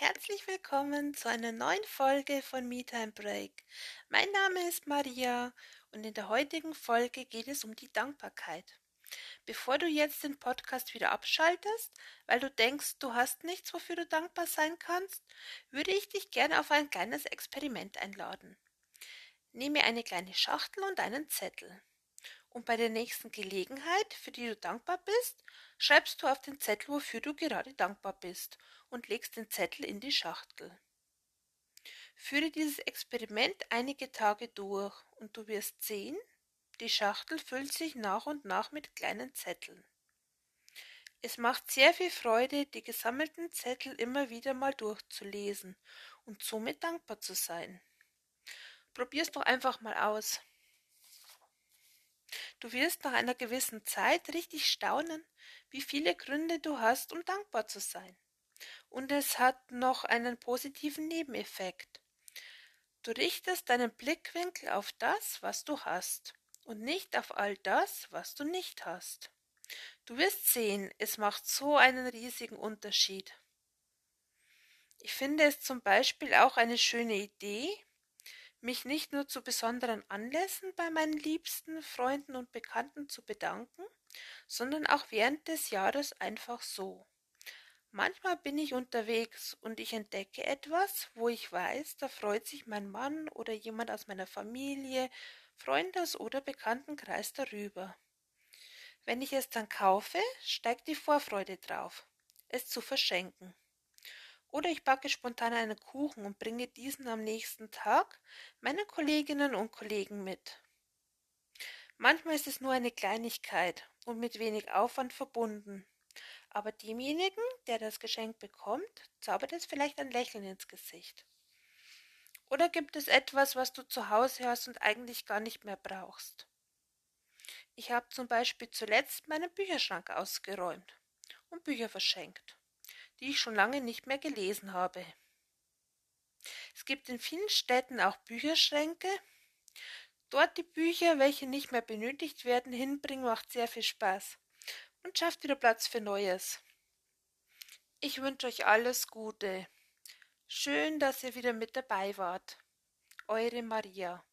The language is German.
herzlich willkommen zu einer neuen Folge von MeTime Break. Mein Name ist Maria und in der heutigen Folge geht es um die Dankbarkeit. Bevor du jetzt den Podcast wieder abschaltest, weil du denkst, du hast nichts, wofür du dankbar sein kannst, würde ich dich gerne auf ein kleines Experiment einladen. Nehme eine kleine Schachtel und einen Zettel. Und bei der nächsten Gelegenheit, für die du dankbar bist, schreibst du auf den Zettel, wofür du gerade dankbar bist, und legst den Zettel in die Schachtel. Führe dieses Experiment einige Tage durch, und du wirst sehen, die Schachtel füllt sich nach und nach mit kleinen Zetteln. Es macht sehr viel Freude, die gesammelten Zettel immer wieder mal durchzulesen und somit dankbar zu sein. Probier's doch einfach mal aus. Du wirst nach einer gewissen Zeit richtig staunen, wie viele Gründe du hast, um dankbar zu sein. Und es hat noch einen positiven Nebeneffekt. Du richtest deinen Blickwinkel auf das, was du hast, und nicht auf all das, was du nicht hast. Du wirst sehen, es macht so einen riesigen Unterschied. Ich finde es zum Beispiel auch eine schöne Idee, mich nicht nur zu besonderen Anlässen bei meinen liebsten Freunden und Bekannten zu bedanken, sondern auch während des Jahres einfach so. Manchmal bin ich unterwegs und ich entdecke etwas, wo ich weiß, da freut sich mein Mann oder jemand aus meiner Familie, Freundes- oder Bekanntenkreis darüber. Wenn ich es dann kaufe, steigt die Vorfreude drauf, es zu verschenken. Oder ich backe spontan einen Kuchen und bringe diesen am nächsten Tag meinen Kolleginnen und Kollegen mit. Manchmal ist es nur eine Kleinigkeit und mit wenig Aufwand verbunden. Aber demjenigen, der das Geschenk bekommt, zaubert es vielleicht ein Lächeln ins Gesicht. Oder gibt es etwas, was du zu Hause hast und eigentlich gar nicht mehr brauchst? Ich habe zum Beispiel zuletzt meinen Bücherschrank ausgeräumt und Bücher verschenkt die ich schon lange nicht mehr gelesen habe. Es gibt in vielen Städten auch Bücherschränke. Dort die Bücher, welche nicht mehr benötigt werden, hinbringen, macht sehr viel Spaß und schafft wieder Platz für Neues. Ich wünsche euch alles Gute. Schön, dass ihr wieder mit dabei wart. Eure Maria.